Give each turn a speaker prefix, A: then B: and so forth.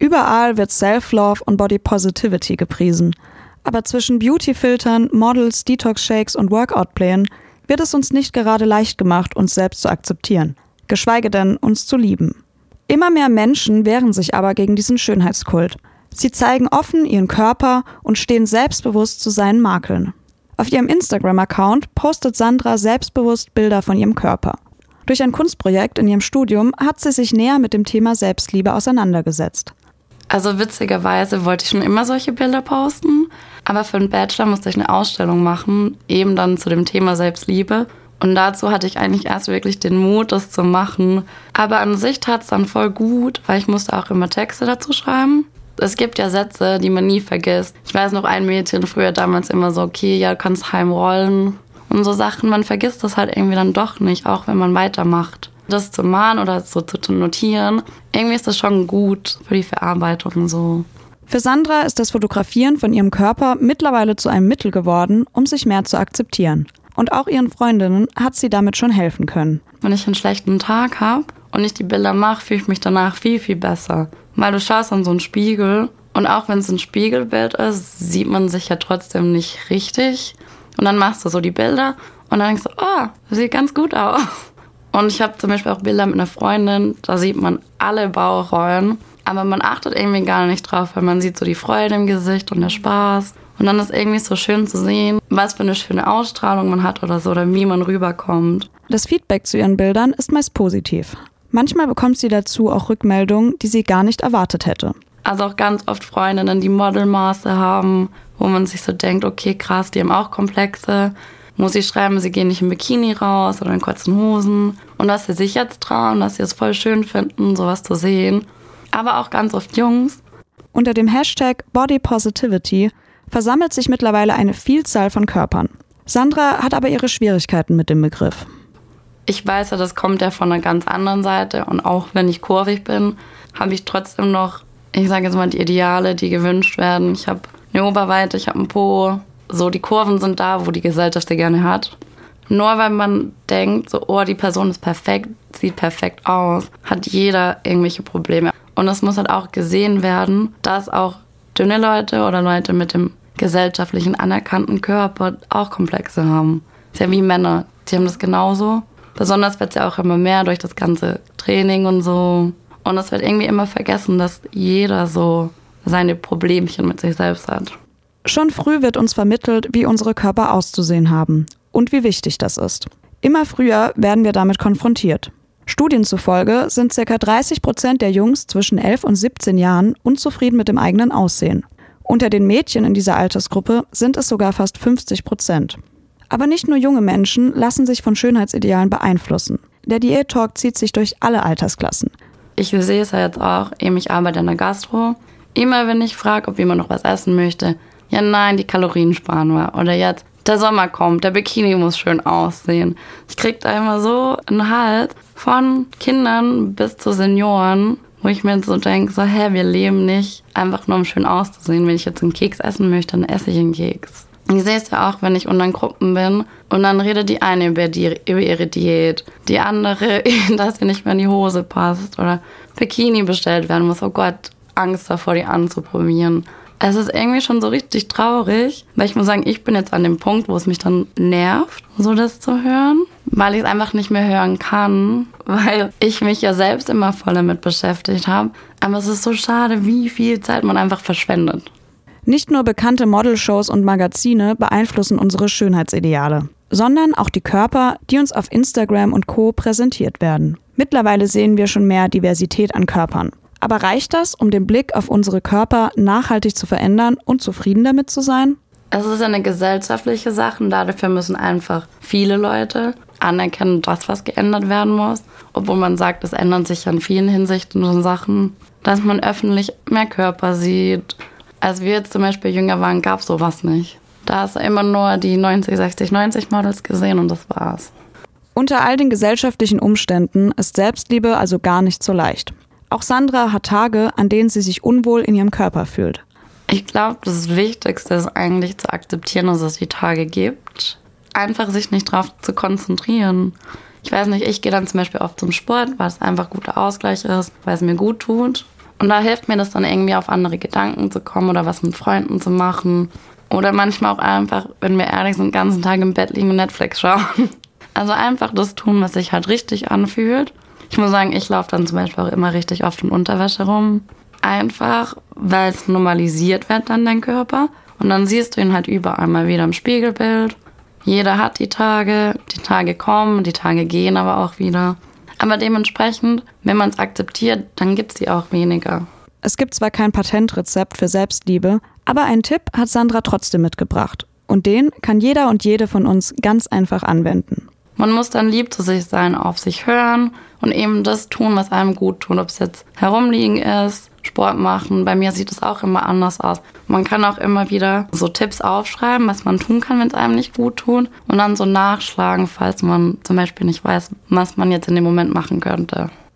A: Überall wird Self-Love und Body Positivity gepriesen. Aber zwischen Beauty-Filtern, Models, Detox-Shakes und Workout-Plänen wird es uns nicht gerade leicht gemacht, uns selbst zu akzeptieren, geschweige denn uns zu lieben. Immer mehr Menschen wehren sich aber gegen diesen Schönheitskult. Sie zeigen offen ihren Körper und stehen selbstbewusst zu seinen Makeln. Auf ihrem Instagram-Account postet Sandra selbstbewusst Bilder von ihrem Körper. Durch ein Kunstprojekt in ihrem Studium hat sie sich näher mit dem Thema Selbstliebe auseinandergesetzt.
B: Also witzigerweise wollte ich schon immer solche Bilder posten, aber für den Bachelor musste ich eine Ausstellung machen, eben dann zu dem Thema Selbstliebe. Und dazu hatte ich eigentlich erst wirklich den Mut, das zu machen. Aber an sich tat es dann voll gut, weil ich musste auch immer Texte dazu schreiben. Es gibt ja Sätze, die man nie vergisst. Ich weiß noch, ein Mädchen früher damals immer so, okay, ja, du kannst heimrollen. Und so Sachen, man vergisst das halt irgendwie dann doch nicht, auch wenn man weitermacht das zu malen oder so zu notieren, irgendwie ist das schon gut für die Verarbeitung so.
A: Für Sandra ist das Fotografieren von ihrem Körper mittlerweile zu einem Mittel geworden, um sich mehr zu akzeptieren. Und auch ihren Freundinnen hat sie damit schon helfen können.
B: Wenn ich einen schlechten Tag habe und ich die Bilder mache, fühle ich mich danach viel, viel besser. Weil du schaust an so einen Spiegel und auch wenn es ein Spiegelbild ist, sieht man sich ja trotzdem nicht richtig. Und dann machst du so die Bilder und dann denkst du, oh, das sieht ganz gut aus. Und ich habe zum Beispiel auch Bilder mit einer Freundin, da sieht man alle Bauchrollen. Aber man achtet irgendwie gar nicht drauf, weil man sieht so die Freude im Gesicht und der Spaß. Und dann ist irgendwie so schön zu sehen, was für eine schöne Ausstrahlung man hat oder so, oder wie man rüberkommt.
A: Das Feedback zu ihren Bildern ist meist positiv. Manchmal bekommt sie dazu auch Rückmeldungen, die sie gar nicht erwartet hätte.
B: Also auch ganz oft Freundinnen, die Modelmaße haben, wo man sich so denkt, okay, krass, die haben auch Komplexe muss ich schreiben, sie gehen nicht im Bikini raus oder in kurzen Hosen. Und dass sie sich jetzt trauen, dass sie es voll schön finden, sowas zu sehen. Aber auch ganz oft Jungs.
A: Unter dem Hashtag Body Positivity versammelt sich mittlerweile eine Vielzahl von Körpern. Sandra hat aber ihre Schwierigkeiten mit dem Begriff.
B: Ich weiß ja, das kommt ja von einer ganz anderen Seite. Und auch wenn ich kurvig bin, habe ich trotzdem noch, ich sage jetzt mal, die Ideale, die gewünscht werden. Ich habe eine Oberweite, ich habe einen Po, so die Kurven sind da, wo die Gesellschaft sie gerne hat. Nur weil man denkt, so, oh, die Person ist perfekt, sieht perfekt aus, hat jeder irgendwelche Probleme. Und es muss halt auch gesehen werden, dass auch dünne Leute oder Leute mit dem gesellschaftlichen anerkannten Körper auch Komplexe haben. ist ja wie Männer, die haben das genauso. Besonders wird es ja auch immer mehr durch das ganze Training und so. Und es wird irgendwie immer vergessen, dass jeder so seine Problemchen mit sich selbst hat.
A: Schon früh wird uns vermittelt, wie unsere Körper auszusehen haben und wie wichtig das ist. Immer früher werden wir damit konfrontiert. Studien zufolge sind ca. 30 Prozent der Jungs zwischen 11 und 17 Jahren unzufrieden mit dem eigenen Aussehen. Unter den Mädchen in dieser Altersgruppe sind es sogar fast 50 Prozent. Aber nicht nur junge Menschen lassen sich von Schönheitsidealen beeinflussen. Der Diät-Talk zieht sich durch alle Altersklassen.
B: Ich sehe es ja jetzt auch, eben ich arbeite in der Gastro. Immer wenn ich frage, ob jemand noch was essen möchte, ja nein, die Kalorien sparen wir. Oder jetzt, der Sommer kommt, der Bikini muss schön aussehen. Ich krieg da immer so einen Hals von Kindern bis zu Senioren, wo ich mir so denke, so, hä, wir leben nicht einfach nur um schön auszusehen. Wenn ich jetzt einen Keks essen möchte, dann esse ich einen Keks. Ich sehe es ja auch, wenn ich unter Gruppen bin und dann redet die eine über, die, über ihre Diät, die andere, dass ihr nicht mehr in die Hose passt oder Bikini bestellt werden muss. Oh Gott, Angst davor, die anzuprobieren es ist irgendwie schon so richtig traurig, weil ich muss sagen, ich bin jetzt an dem Punkt, wo es mich dann nervt, so das zu hören, weil ich es einfach nicht mehr hören kann, weil ich mich ja selbst immer voll damit beschäftigt habe. Aber es ist so schade, wie viel Zeit man einfach verschwendet.
A: Nicht nur bekannte Modelshows und Magazine beeinflussen unsere Schönheitsideale, sondern auch die Körper, die uns auf Instagram und Co präsentiert werden. Mittlerweile sehen wir schon mehr Diversität an Körpern. Aber reicht das, um den Blick auf unsere Körper nachhaltig zu verändern und zufrieden damit zu sein?
B: Es ist eine gesellschaftliche Sache und dafür müssen einfach viele Leute anerkennen, dass was geändert werden muss. Obwohl man sagt, es ändern sich in vielen Hinsichten und Sachen, dass man öffentlich mehr Körper sieht. Als wir jetzt zum Beispiel jünger waren, gab es sowas nicht. Da hast du immer nur die 90, 60, 90 Models gesehen und das war's.
A: Unter all den gesellschaftlichen Umständen ist Selbstliebe also gar nicht so leicht. Auch Sandra hat Tage, an denen sie sich unwohl in ihrem Körper fühlt.
B: Ich glaube, das Wichtigste ist eigentlich zu akzeptieren, dass es die Tage gibt. Einfach sich nicht darauf zu konzentrieren. Ich weiß nicht, ich gehe dann zum Beispiel oft zum Sport, weil es einfach guter Ausgleich ist, weil es mir gut tut. Und da hilft mir das dann irgendwie auf andere Gedanken zu kommen oder was mit Freunden zu machen. Oder manchmal auch einfach, wenn wir ehrlich sind, den ganzen Tag im Bett liegen und Netflix schauen. Also einfach das tun, was sich halt richtig anfühlt. Ich muss sagen, ich laufe dann zum Beispiel auch immer richtig oft in Unterwäsche rum. Einfach, weil es normalisiert wird dann dein Körper. Und dann siehst du ihn halt überall mal wieder im Spiegelbild. Jeder hat die Tage, die Tage kommen, die Tage gehen aber auch wieder. Aber dementsprechend, wenn man es akzeptiert, dann gibt es die auch weniger.
A: Es gibt zwar kein Patentrezept für Selbstliebe, aber einen Tipp hat Sandra trotzdem mitgebracht. Und den kann jeder und jede von uns ganz einfach anwenden.
B: Man muss dann lieb zu sich sein, auf sich hören und eben das tun, was einem gut tut. Ob es jetzt herumliegen ist, Sport machen. Bei mir sieht es auch immer anders aus. Man kann auch immer wieder so Tipps aufschreiben, was man tun kann, wenn es einem nicht gut tut. Und dann so nachschlagen, falls man zum Beispiel nicht weiß, was man jetzt in dem Moment machen könnte.